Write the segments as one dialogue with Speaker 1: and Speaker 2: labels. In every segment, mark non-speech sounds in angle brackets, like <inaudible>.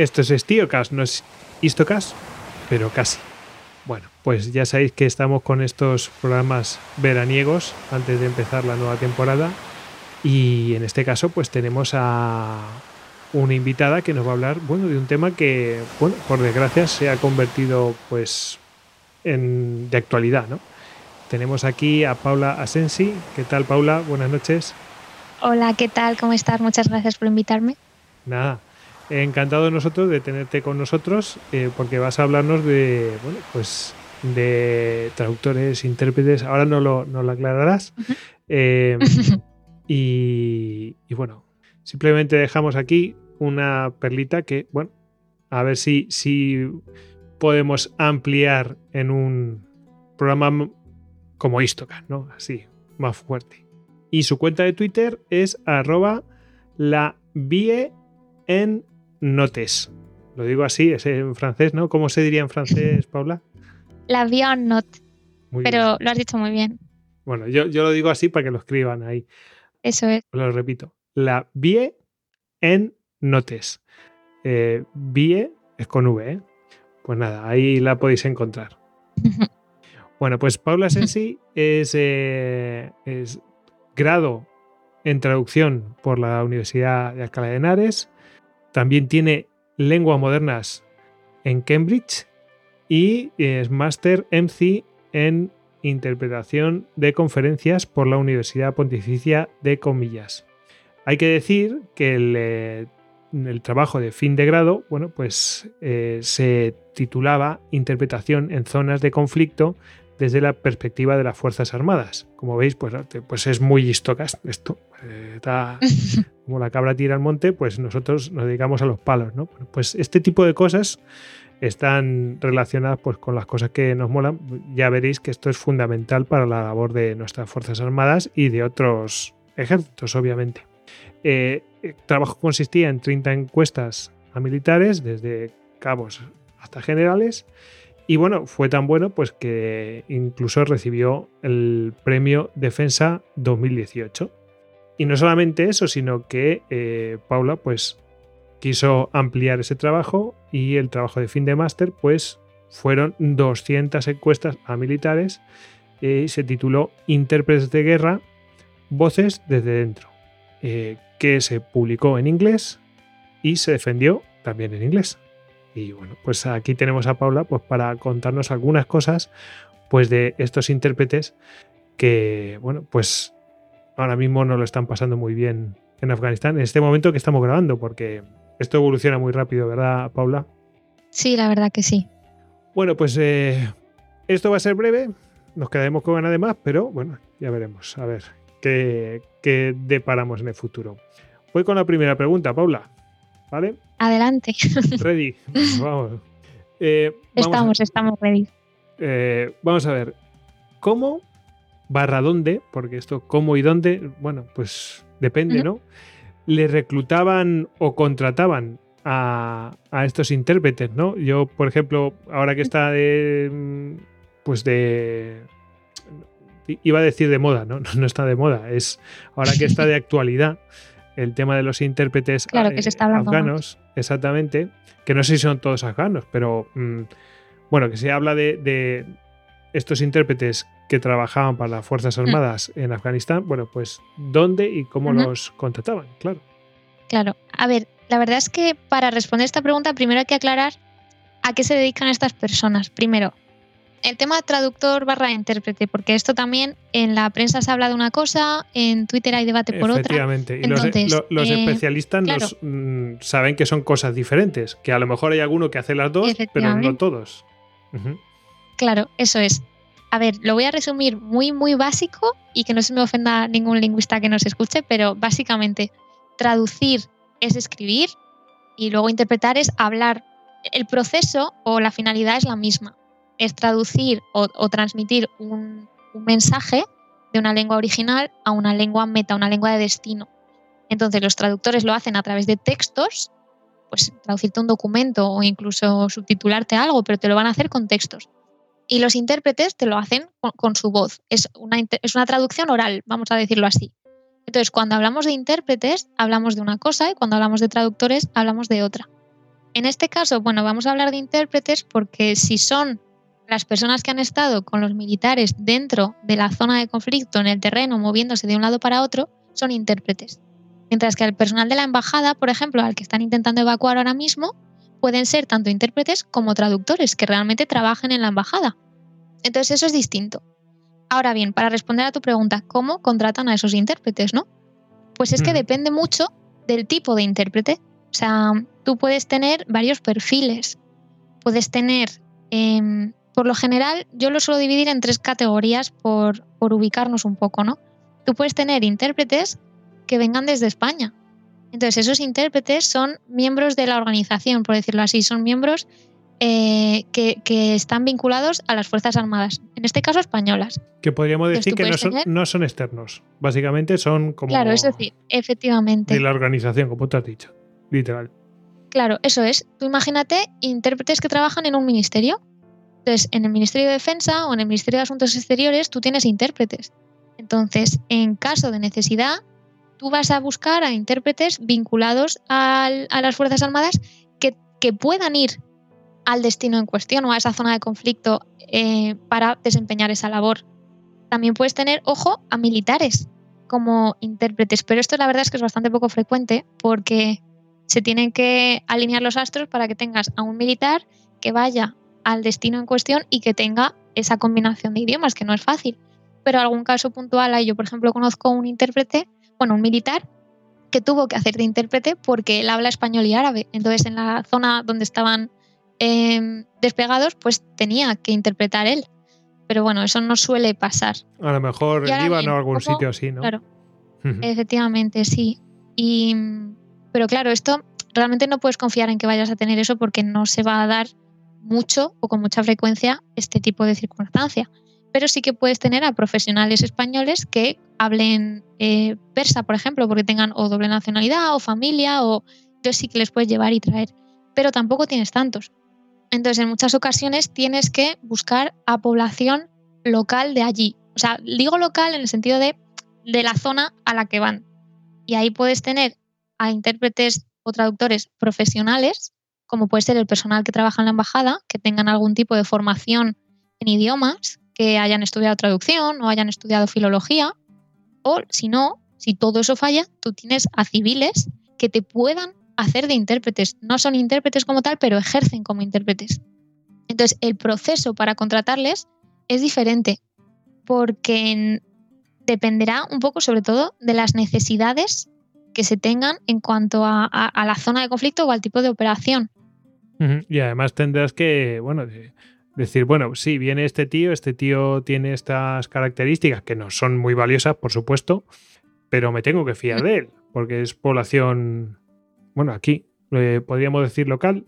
Speaker 1: Esto es Estiocast, no es Histocast, pero casi. Bueno, pues ya sabéis que estamos con estos programas veraniegos antes de empezar la nueva temporada y en este caso pues tenemos a una invitada que nos va a hablar, bueno, de un tema que, bueno, por desgracia se ha convertido pues en, de actualidad, ¿no? Tenemos aquí a Paula Asensi. ¿Qué tal, Paula? Buenas noches.
Speaker 2: Hola, ¿qué tal? ¿Cómo estás? Muchas gracias por invitarme.
Speaker 1: Nada, encantado nosotros de tenerte con nosotros eh, porque vas a hablarnos de, bueno, pues de traductores, intérpretes. Ahora no lo, no lo aclararás. Eh, <laughs> y, y, bueno, simplemente dejamos aquí una perlita que, bueno, a ver si, si podemos ampliar en un programa como Istoka, ¿no? Así, más fuerte. Y su cuenta de Twitter es arroba la vie en notes. Lo digo así, es en francés, ¿no? ¿Cómo se diría en francés, Paula?
Speaker 2: La vie en note. Pero lo has dicho muy bien.
Speaker 1: Bueno, yo, yo, lo digo así para que lo escriban ahí.
Speaker 2: Eso es.
Speaker 1: Lo repito. La vie en notes. Eh, vie es con V, ¿eh? Pues nada, ahí la podéis encontrar. <laughs> bueno, pues Paula Sensi es, eh, es grado en traducción por la Universidad de Alcalá de Henares. También tiene lenguas modernas en Cambridge y es máster MC en interpretación de conferencias por la Universidad Pontificia de Comillas. Hay que decir que el eh, trabajo de fin de grado, bueno, pues eh, se titulaba Interpretación en zonas de conflicto desde la perspectiva de las Fuerzas Armadas. Como veis, pues, pues es muy histocas esto. Eh, está <laughs> como la cabra tira al monte, pues nosotros nos dedicamos a los palos, ¿no? Pues este tipo de cosas están relacionadas pues, con las cosas que nos molan. Ya veréis que esto es fundamental para la labor de nuestras Fuerzas Armadas y de otros ejércitos, obviamente. Eh, el trabajo consistía en 30 encuestas a militares, desde cabos hasta generales, y bueno, fue tan bueno pues que incluso recibió el premio Defensa 2018. Y no solamente eso, sino que eh, Paula pues quiso ampliar ese trabajo y el trabajo de fin de máster pues fueron 200 encuestas a militares y se tituló Intérpretes de Guerra, Voces desde dentro. Eh, que se publicó en inglés y se defendió también en inglés. Y bueno, pues aquí tenemos a Paula pues para contarnos algunas cosas pues de estos intérpretes que bueno, pues ahora mismo no lo están pasando muy bien en Afganistán en este momento que estamos grabando porque esto evoluciona muy rápido, ¿verdad, Paula?
Speaker 2: Sí, la verdad que sí.
Speaker 1: Bueno, pues eh, esto va a ser breve, nos quedaremos con ganas de más, pero bueno, ya veremos. A ver, que, deparamos en el futuro. Voy con la primera pregunta, Paula. ¿Vale?
Speaker 2: Adelante. <laughs>
Speaker 1: Ready. Vamos.
Speaker 2: Eh, estamos, estamos ready.
Speaker 1: Eh, vamos a ver. ¿Cómo barra dónde? Porque esto, cómo y dónde, bueno, pues depende, ¿no? Le reclutaban o contrataban a, a, estos intérpretes, ¿no? Yo, por ejemplo, ahora que está de. Mm, pues de iba a decir de moda, ¿no? <laughs> No, está de moda, es ahora que está de <laughs> actualidad el tema de los intérpretes
Speaker 2: eh,
Speaker 1: afganos, exactamente, que no sé si son todos afganos, pero mm, bueno, que se habla de, estos intérpretes que trabajaban para las Fuerzas mm. Armadas en Afganistán, bueno, pues dónde y cómo los contrataban, claro.
Speaker 2: Claro, a ver, la verdad es que para responder esta pregunta primero hay que aclarar a qué se dedican estas personas. Primero, el tema traductor barra intérprete, porque esto también en la prensa se habla de una cosa, en Twitter hay debate por otra.
Speaker 1: Efectivamente, y los, eh, especialistas mm, saben que son cosas diferentes, que a lo mejor hay alguno que hace las dos, pero no todos.
Speaker 2: Claro, eso es. A ver, lo voy a resumir muy, muy básico y que no se me ofenda ningún lingüista que nos escuche, pero básicamente traducir es escribir y luego interpretar es hablar. El proceso o la finalidad es la misma es traducir o, transmitir un, mensaje de una lengua original a una lengua meta, una lengua de destino. Entonces los traductores lo hacen a través de textos, pues traducirte un documento o incluso subtitularte algo, pero te lo van a hacer con textos. Y los intérpretes te lo hacen con, su voz. Es una, es una traducción oral, vamos a decirlo así. Entonces, cuando hablamos de intérpretes, hablamos de una cosa y cuando hablamos de traductores, hablamos de otra. En este caso, bueno, vamos a hablar de intérpretes porque si son las personas que han estado con los militares dentro de la zona de conflicto, en el terreno, moviéndose de un lado para otro, son intérpretes. Mientras que el personal de la embajada, por ejemplo, al que están intentando evacuar ahora mismo, pueden ser tanto intérpretes como traductores que realmente trabajen en la embajada. Entonces eso es distinto. Ahora bien, para responder a tu pregunta, ¿cómo contratan a esos intérpretes, no? Pues es que depende mucho del tipo de intérprete. O sea, tú puedes tener varios perfiles. Puedes tener em, por lo general, yo lo suelo dividir en tres categorías por, ubicarnos un poco, ¿no? Tú puedes tener intérpretes que vengan desde España. Entonces, esos intérpretes son miembros de la organización, por decirlo así, son miembros eh, que, están vinculados a las Fuerzas Armadas, en este caso españolas.
Speaker 1: Que podríamos decir que no son, externos, básicamente son como...
Speaker 2: Claro, es decir, efectivamente.
Speaker 1: De la organización, como tú has dicho, literal.
Speaker 2: Claro, eso es. Tú imagínate intérpretes que trabajan en un ministerio entonces, en el Ministerio de Defensa o en el Ministerio de Asuntos Exteriores tú tienes intérpretes. Entonces, en caso de necesidad, tú vas a buscar a intérpretes vinculados a las Fuerzas Armadas que, puedan ir al destino en cuestión o a esa zona de conflicto eh, para desempeñar esa labor. También puedes tener, ojo, a militares como intérpretes, pero esto la verdad es que es bastante poco frecuente porque se tienen que alinear los astros para que tengas a un militar que vaya al destino en cuestión y que tenga esa combinación de idiomas, que no es fácil. Pero algún caso puntual hay. Yo, por ejemplo, conozco un intérprete, bueno, un militar, que tuvo que hacer de intérprete porque él habla español y árabe. Entonces, en la zona donde estaban em, despegados, pues tenía que interpretar él. Pero bueno, eso no suele pasar.
Speaker 1: A lo mejor en Líbano o algún sitio así, ¿no?
Speaker 2: Claro. Efectivamente, sí. Y, pero claro, esto realmente no puedes confiar en que vayas a tener eso porque no se va a dar mucho o con mucha frecuencia este tipo de circunstancia. Pero sí que puedes tener a profesionales españoles que hablen eh, persa, por ejemplo, porque tengan o doble nacionalidad o familia, o entonces sí que les puedes llevar y traer. Pero tampoco tienes tantos. Entonces, en muchas ocasiones tienes que buscar a población local de allí. O sea, digo local en el sentido de, de la zona a la que van. Y ahí puedes tener a intérpretes o traductores profesionales como puede ser el personal que trabaja en la embajada, que tengan algún tipo de formación en idiomas, que hayan estudiado traducción o hayan estudiado filología, o si no, si todo eso falla, tú tienes a civiles que te puedan hacer de intérpretes. No son intérpretes como tal, pero ejercen como intérpretes. Entonces, el proceso para contratarles es diferente, porque dependerá un poco, sobre todo, de las necesidades que se tengan en cuanto a, a, la zona de conflicto o al tipo de operación.
Speaker 1: Y además tendrás que, bueno, decir, bueno, sí, viene este tío, este tío tiene estas características que no son muy valiosas, por supuesto, pero me tengo que fiar de él, porque es población, bueno, aquí, eh, podríamos decir local.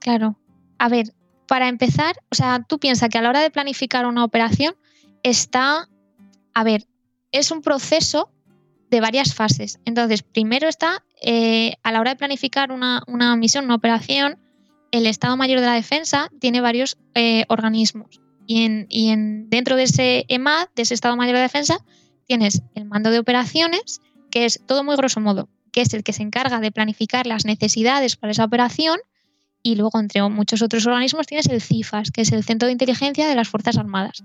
Speaker 2: Claro. A ver, para empezar, o sea, tú piensas que a la hora de planificar una operación está, a ver, es un proceso de varias fases. Entonces, primero está, eh, a la hora de planificar una, una misión, una operación, el Estado Mayor de la Defensa tiene varios eh, organismos y, en, dentro de ese EMAD, de ese Estado Mayor de Defensa, tienes el mando de operaciones, que es todo muy grosso modo, que es el que se encarga de planificar las necesidades para esa operación, y luego entre muchos otros organismos tienes el CIFAS, que es el Centro de Inteligencia de las Fuerzas Armadas.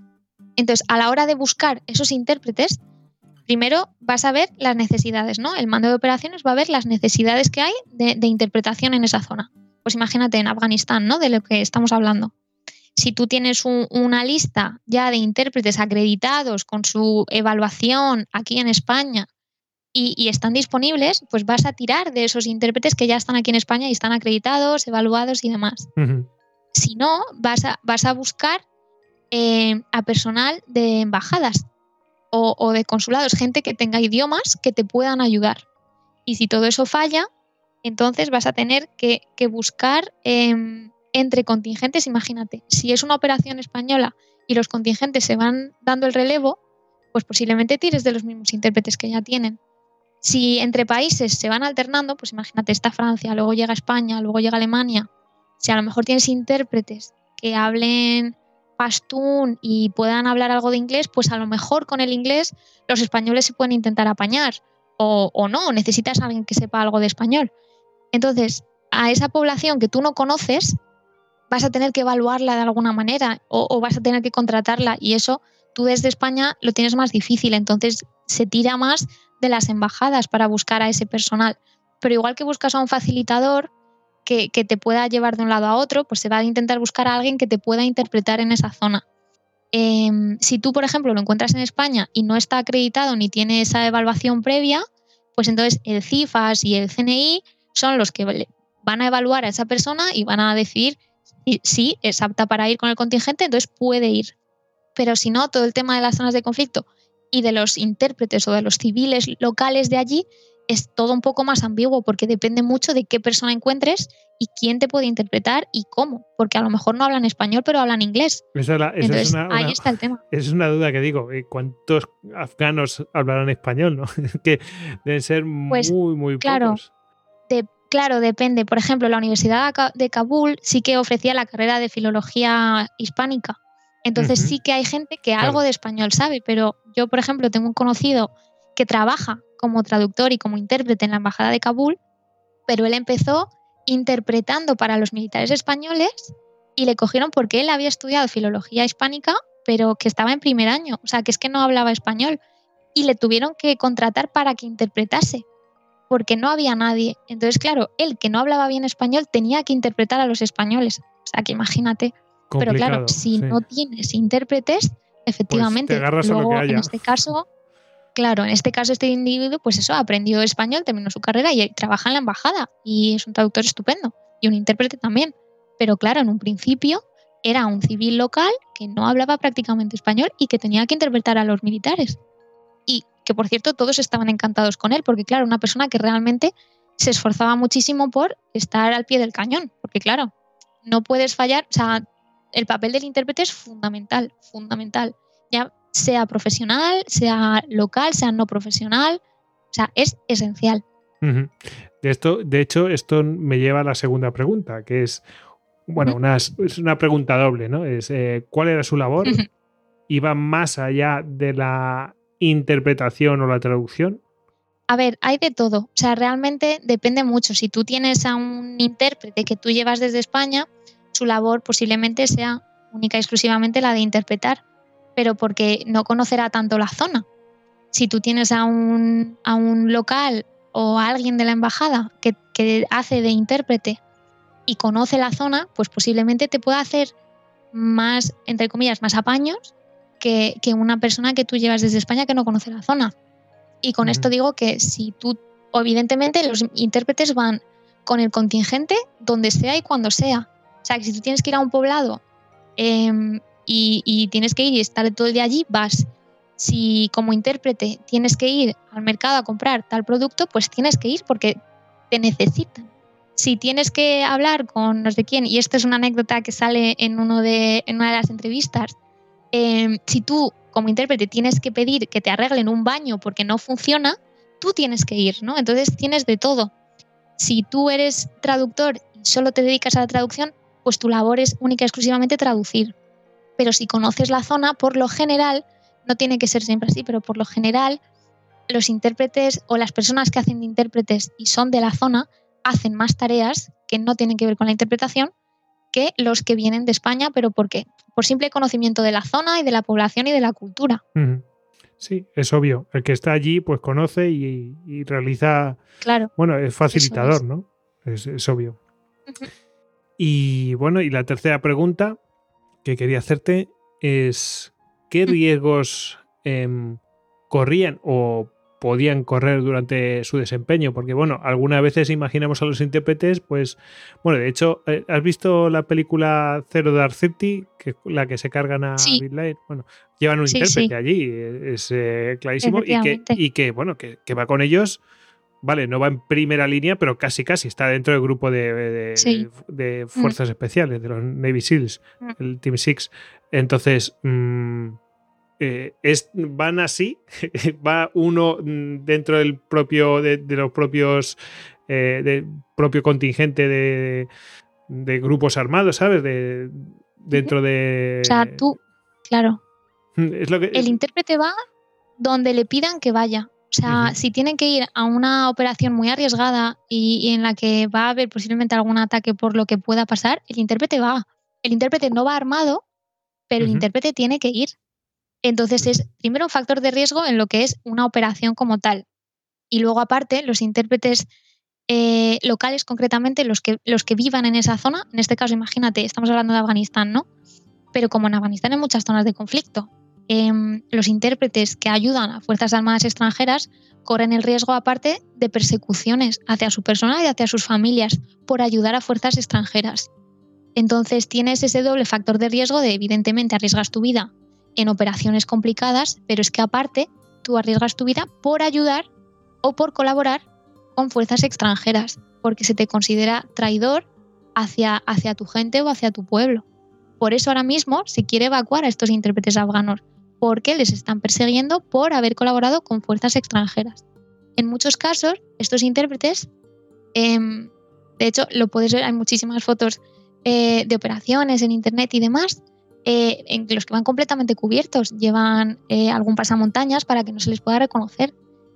Speaker 2: Entonces, a la hora de buscar esos intérpretes, primero vas a ver las necesidades, ¿no? El mando de operaciones va a ver las necesidades que hay de interpretación en esa zona pues imagínate en Afganistán, ¿no? De lo que estamos hablando. Si tú tienes una lista ya de intérpretes acreditados con su evaluación aquí en España y, están disponibles, pues vas a tirar de esos intérpretes que ya están aquí en España y están acreditados, evaluados y demás. Si no, vas a, vas a buscar eh, a personal de embajadas o, o de consulados, gente que tenga idiomas que te puedan ayudar. Y si todo eso falla, entonces vas a tener que, buscar em, entre contingentes, imagínate, si es una operación española y los contingentes se van dando el relevo, pues posiblemente tires de los mismos intérpretes que ya tienen. Si entre países se van alternando, pues imagínate, está Francia, luego llega España, luego llega Alemania. Si a lo mejor tienes intérpretes que hablen pastún y puedan hablar algo de inglés, pues a lo mejor con el inglés los españoles se pueden intentar apañar. O, o no, necesitas a alguien que sepa algo de español. Entonces, a esa población que tú no conoces, vas a tener que evaluarla de alguna manera o, vas a tener que contratarla y eso tú desde España lo tienes más difícil, entonces se tira más de las embajadas para buscar a ese personal. Pero igual que buscas a un facilitador que, te pueda llevar de un lado a otro, pues se va a intentar buscar a alguien que te pueda interpretar en esa zona. Em, si tú, por ejemplo, lo encuentras en España y no está acreditado ni tiene esa evaluación previa, pues entonces el CIFAS y el CNI son los que van a evaluar a esa persona y van a decir si es apta para ir con el contingente, entonces puede ir. Pero si no, todo el tema de las zonas de conflicto y de los intérpretes o de los civiles locales de allí es todo un poco más ambiguo porque depende mucho de qué persona encuentres y quién te puede interpretar y cómo, porque a lo mejor no hablan español pero hablan inglés.
Speaker 1: Entonces, ahí está el tema. Es una duda que digo, eh, ¿cuántos afganos hablarán español? ¿no? <laughs> que deben ser pues, muy, muy
Speaker 2: claro,
Speaker 1: pocos.
Speaker 2: Claro, depende. Por ejemplo, la Universidad de Kabul sí que ofrecía la carrera de filología hispánica. Entonces sí que hay gente que algo de español sabe, pero yo, por ejemplo, tengo un conocido que trabaja como traductor y como intérprete en la Embajada de Kabul, pero él empezó interpretando para los militares españoles y le cogieron porque él había estudiado filología hispánica, pero que estaba en primer año, o sea, que es que no hablaba español, y le tuvieron que contratar para que interpretase, porque no había nadie. Entonces, claro, él que no hablaba bien español tenía que interpretar a los españoles, o sea, que imagínate. pero claro, si no tienes intérpretes, pues efectivamente, luego, en este caso Claro, en este caso este individuo, pues eso, aprendió español, terminó su carrera y trabaja en la embajada y es un traductor estupendo y un intérprete también. Pero claro, en un principio era un civil local que no hablaba prácticamente español y que tenía que interpretar a los militares. Que por cierto todos estaban encantados con él, porque claro, una persona que realmente se esforzaba muchísimo por estar al pie del cañón, porque claro, no puedes fallar, o sea, el papel del intérprete es fundamental, fundamental. Ya sea profesional, sea local, sea no profesional. O sea, es esencial.
Speaker 1: de, esto, de hecho, esto me lleva a la segunda pregunta, que es, bueno, una, es una pregunta doble, ¿no? Es eh, ¿cuál era su labor? ¿Iba más allá de la interpretación o la traducción?
Speaker 2: A ver, hay de todo. O sea, realmente depende mucho. Si tú tienes a un intérprete que tú llevas desde España, su labor posiblemente sea única y exclusivamente la de interpretar pero porque no conocerá tanto la zona. Si tú tienes a un, a un local o a alguien de la embajada que, hace de intérprete y conoce la zona, pues posiblemente te pueda hacer más, entre comillas, más apaños que, una persona que tú llevas desde España que no conoce la zona. Y con esto digo que si tú, evidentemente los intérpretes van con el contingente donde sea y cuando sea. O sea, que si tú tienes que ir a un poblado em, y, tienes que ir y estar todo el día allí, vas. Si como intérprete tienes que ir al mercado a comprar tal producto, pues tienes que ir porque te necesitan. Si tienes que hablar con no sé quién, y esto es una anécdota que sale en, uno de, en una de las entrevistas, em, si tú como intérprete tienes que pedir que te arreglen un baño porque no funciona, tú tienes que ir, ¿no? Entonces tienes de todo. Si tú eres traductor y solo te dedicas a la traducción, pues tu labor es única y exclusivamente traducir pero si conoces la zona, por lo general, no tiene que ser siempre así, pero por lo general, los intérpretes o las personas que hacen de intérpretes y son de la zona hacen más tareas que no tienen que ver con la interpretación que los que vienen de España, pero ¿por qué? Por simple conocimiento de la zona y de la población y de la cultura.
Speaker 1: Sí, es obvio. El que está allí, pues conoce y, realiza. Claro. Bueno, es facilitador, ¿no? Es, obvio. Y bueno, y la tercera pregunta, que quería hacerte es qué riesgos em, corrían o podían correr durante su desempeño, porque bueno, algunas veces imaginamos a los intérpretes, pues, bueno, de hecho, eh, ¿has visto la película Zero Dark Thirty, que la que se cargan a sí. Bueno, llevan un intérprete allí, es eh, clarísimo, y que, y que, bueno, que, que, va con ellos vale, no va en primera línea, pero casi casi está dentro del grupo de, de, mm. fuerzas especiales, de los Navy SEALs, mm. el Team Six. Entonces, mm, eh, es, van así, <laughs> va uno dentro del propio, de, los propios, eh, del propio contingente de, grupos armados, ¿sabes? De, dentro de...
Speaker 2: O sea, tú, claro. el intérprete va donde le pidan que vaya. O O sea, si tienen que ir a una operación muy arriesgada y, en la que va a haber posiblemente algún ataque por lo que pueda pasar, el intérprete va. El intérprete no va armado, pero el intérprete tiene que ir. Entonces es primero un factor de riesgo en lo que es una operación como tal. Y luego aparte, los intérpretes eh, locales, concretamente los que, los que vivan en esa zona, en este caso imagínate, estamos hablando de Afganistán, ¿no? Pero como en Afganistán hay muchas zonas de conflicto, Em, los intérpretes que ayudan a Fuerzas Armadas extranjeras corren el riesgo aparte de persecuciones hacia su persona y hacia sus familias por ayudar a fuerzas extranjeras. Entonces tienes ese doble factor de riesgo de evidentemente arriesgas tu vida en operaciones complicadas, pero es que aparte tú arriesgas tu vida por ayudar o por colaborar con fuerzas extranjeras, porque se te considera traidor hacia, hacia tu gente o hacia tu pueblo. Por eso ahora mismo se quiere evacuar a estos intérpretes afganos, porque les están persiguiendo por haber colaborado con fuerzas extranjeras. En muchos casos, estos intérpretes, em, de hecho, lo puedes ver, hay muchísimas fotos eh, de operaciones en internet y demás, eh, en los que van completamente cubiertos, llevan eh, algún pasamontañas para que no se les pueda reconocer.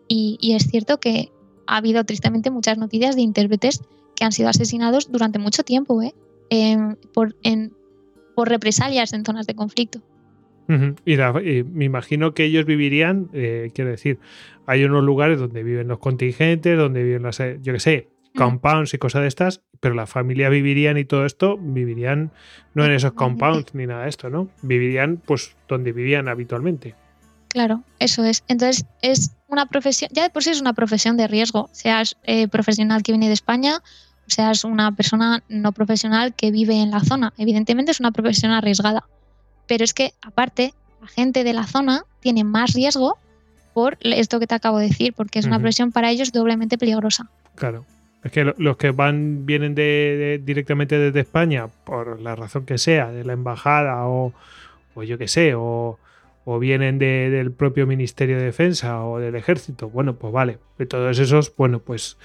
Speaker 2: Y, es cierto que ha habido tristemente muchas noticias de intérpretes que han sido asesinados durante mucho tiempo em, por, represalias en zonas de conflicto.
Speaker 1: Y, me imagino que ellos vivirían, eh, quiero decir, hay unos lugares donde viven los contingentes, donde viven las, eh, yo qué sé, compounds y cosas de estas, pero la familia vivirían y todo esto, vivirían no en esos compounds ni nada de esto, ¿no? Vivirían pues donde vivían habitualmente.
Speaker 2: Claro, eso es. Entonces es una profesión, ya de por sí es una profesión de riesgo, seas eh, profesional que viene de España, o seas una persona no profesional que vive en la zona. Evidentemente es una profesión arriesgada pero es que, aparte, la gente de la zona tiene más riesgo por esto que te acabo de decir, porque es una presión para ellos doblemente peligrosa.
Speaker 1: Claro. Es que los que van, vienen de, directamente desde España, por la razón que sea, de la embajada o, yo qué sé, o, vienen del propio Ministerio de Defensa o del Ejército, bueno, pues vale. De todos esos, bueno, pues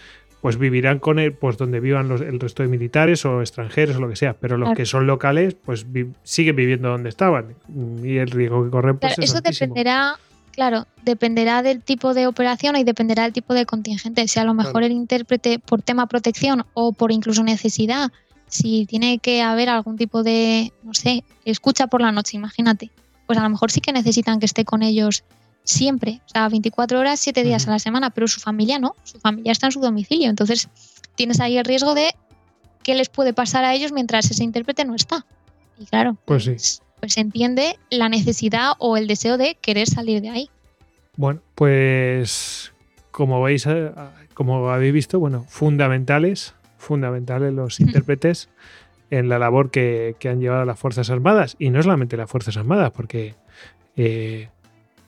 Speaker 1: pues vivirán con él, pues donde vivan los, el resto de militares o extranjeros o lo que sea, pero los que son locales, pues siguen viviendo donde estaban. Y el riesgo que corren, pues
Speaker 2: Eso dependerá, claro, dependerá del tipo de operación y dependerá del tipo de contingente. Si a lo mejor el intérprete por tema protección o por incluso necesidad, si tiene que haber algún tipo de, no sé, escucha por la noche, imagínate, pues a lo mejor sí que necesitan que esté con ellos siempre, o sea, 24 horas, 7 días a la semana, pero su familia no, su familia está en su domicilio. Entonces, tienes ahí el riesgo de qué les puede pasar a ellos mientras ese intérprete no está. Y claro,
Speaker 1: pues, sí.
Speaker 2: Pues se entiende la necesidad o el deseo de querer salir de ahí.
Speaker 1: Bueno, pues como veis, eh, como habéis visto, bueno, fundamentales, fundamentales los <laughs> intérpretes en la labor que, han llevado las Fuerzas Armadas. Y no solamente las Fuerzas Armadas, porque eh,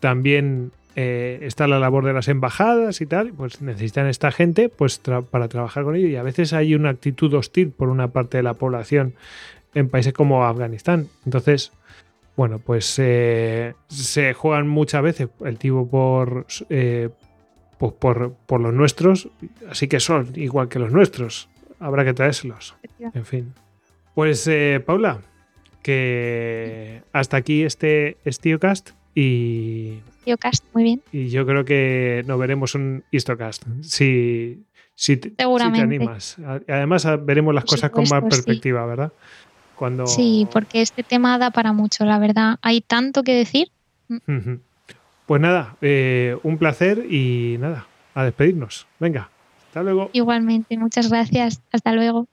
Speaker 1: también eh, está la labor de las embajadas y tal, pues necesitan esta gente pues para trabajar con ellos y a veces hay una actitud hostil por una parte de la población en países como Afganistán. Entonces, bueno, pues eh, se juegan muchas veces el tipo por, eh, pues por, por, los nuestros, así que son igual que los nuestros. Habrá que traérselos. En fin. Pues Paula, que hasta aquí este Estiocast. Y.
Speaker 2: muy bien.
Speaker 1: Y yo creo que nos veremos un Histocast. Si, si, te, animas. Además, veremos las cosas con más perspectiva, ¿verdad? Cuando...
Speaker 2: Sí, porque este tema da para mucho, la verdad. Hay tanto que decir.
Speaker 1: Pues nada, eh, un placer y nada, a despedirnos. Venga, hasta luego.
Speaker 2: Igualmente, muchas gracias. Hasta luego.